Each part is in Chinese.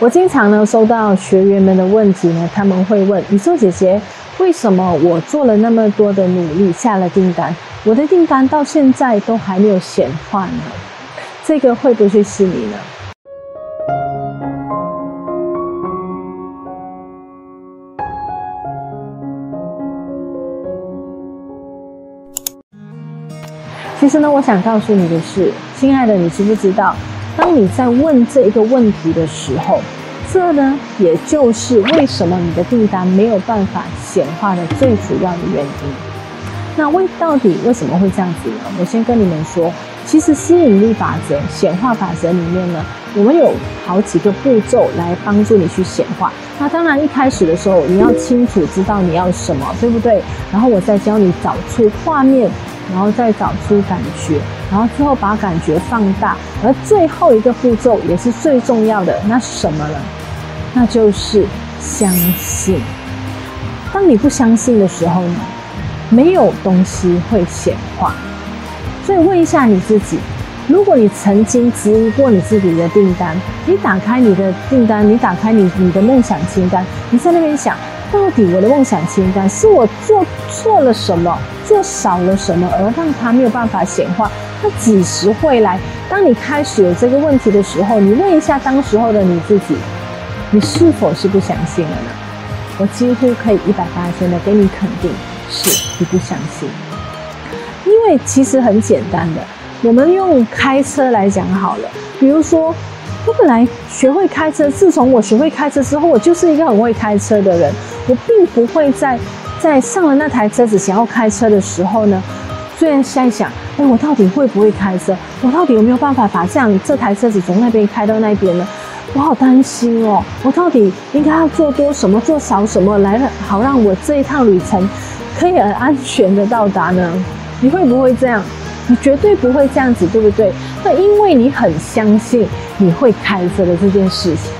我经常呢收到学员们的问题呢，他们会问宇宙姐姐，为什么我做了那么多的努力，下了订单，我的订单到现在都还没有显化呢？这个会不会是你呢？其实呢，我想告诉你的是，亲爱的，你知不知道？当你在问这一个问题的时候，这呢，也就是为什么你的订单没有办法显化的最主要的原因。那为到底为什么会这样子呢？我先跟你们说，其实吸引力法则、显化法则里面呢，我们有好几个步骤来帮助你去显化。那当然，一开始的时候你要清楚知道你要什么，对不对？然后我再教你找出画面。然后再找出感觉，然后之后把感觉放大，而最后一个步骤也是最重要的，那是什么呢？那就是相信。当你不相信的时候呢，没有东西会显化。所以问一下你自己：如果你曾经质疑过你自己的订单，你打开你的订单，你打开你你的梦想清单，你在那边想。到底我的梦想清单是我做错了什么，做少了什么，而让它没有办法显化？它几时会来？当你开始有这个问题的时候，你问一下当时候的你自己，你是否是不相信了呢？我几乎可以一百八十的给你肯定，是你不相信。因为其实很简单的，我们用开车来讲好了，比如说。我本来学会开车，自从我学会开车之后，我就是一个很会开车的人。我并不会在在上了那台车子想要开车的时候呢，虽然在想，哎，我到底会不会开车？我到底有没有办法把这样这台车子从那边开到那边呢？我好担心哦！我到底应该要做多什么，做少什么，来好让我这一趟旅程可以很安全的到达呢？你会不会这样？你绝对不会这样子，对不对？那因为你很相信。你会开车的这件事情，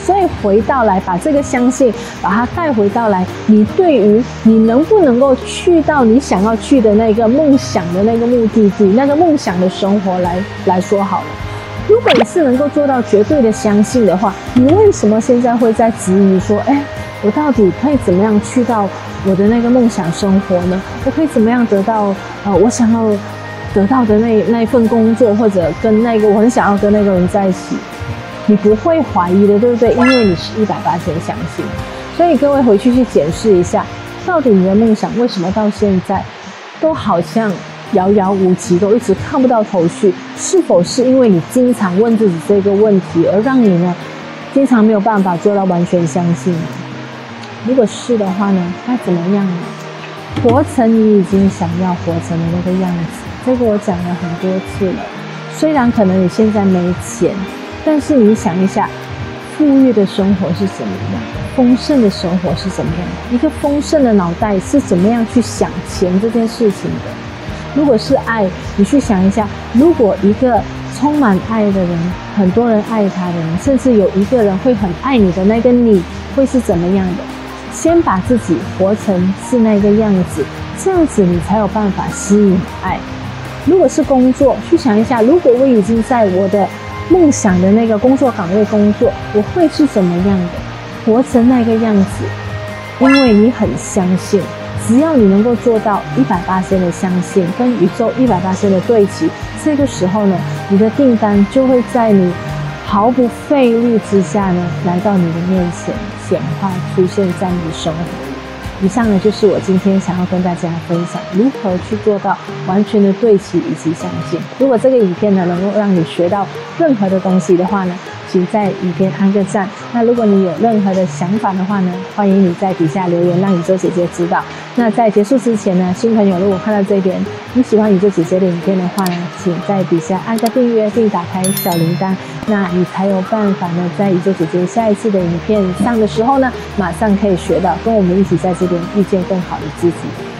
所以回到来把这个相信，把它带回到来，你对于你能不能够去到你想要去的那个梦想的那个目的地，那个梦想的生活来来说好了。如果你是能够做到绝对的相信的话，你为什么现在会在质疑说，哎，我到底可以怎么样去到我的那个梦想生活呢？我可以怎么样得到呃，我想要。得到的那那份工作，或者跟那个我很想要跟那个人在一起，你不会怀疑的，对不对？因为你是一百八十相信。所以各位回去去检视一下，到底你的梦想为什么到现在都好像遥遥无期，都一直看不到头绪？是否是因为你经常问自己这个问题，而让你呢经常没有办法做到完全相信？如果是的话呢，该怎么样呢？活成你已经想要活成的那个样子。这个我讲了很多次了，虽然可能你现在没钱，但是你想一下，富裕的生活是怎么样？丰盛的生活是怎么样？一个丰盛的脑袋是怎么样去想钱这件事情的？如果是爱，你去想一下，如果一个充满爱的人，很多人爱他的人，甚至有一个人会很爱你的那个你，会是怎么样的？先把自己活成是那个样子，这样子你才有办法吸引爱。如果是工作，去想一下，如果我已经在我的梦想的那个工作岗位工作，我会是怎么样的？活成那个样子，因为你很相信，只要你能够做到一百八十的相信，跟宇宙一百八十的对齐，这个时候呢，你的订单就会在你毫不费力之下呢，来到你的面前显化，出现在你的生活。以上呢，就是我今天想要跟大家分享如何去做到完全的对齐以及相信。如果这个影片呢，能够让你学到任何的东西的话呢，请在影片按个赞。那如果你有任何的想法的话呢，欢迎你在底下留言，让宇宙姐姐知道。那在结束之前呢，新朋友如果看到这边你喜欢宇宙姐姐的影片的话呢，请在底下按个订阅并打开小铃铛，那你才有办法呢，在宇宙姐姐下一次的影片上的时候呢，马上可以学到，跟我们一起在这边遇见更好的自己。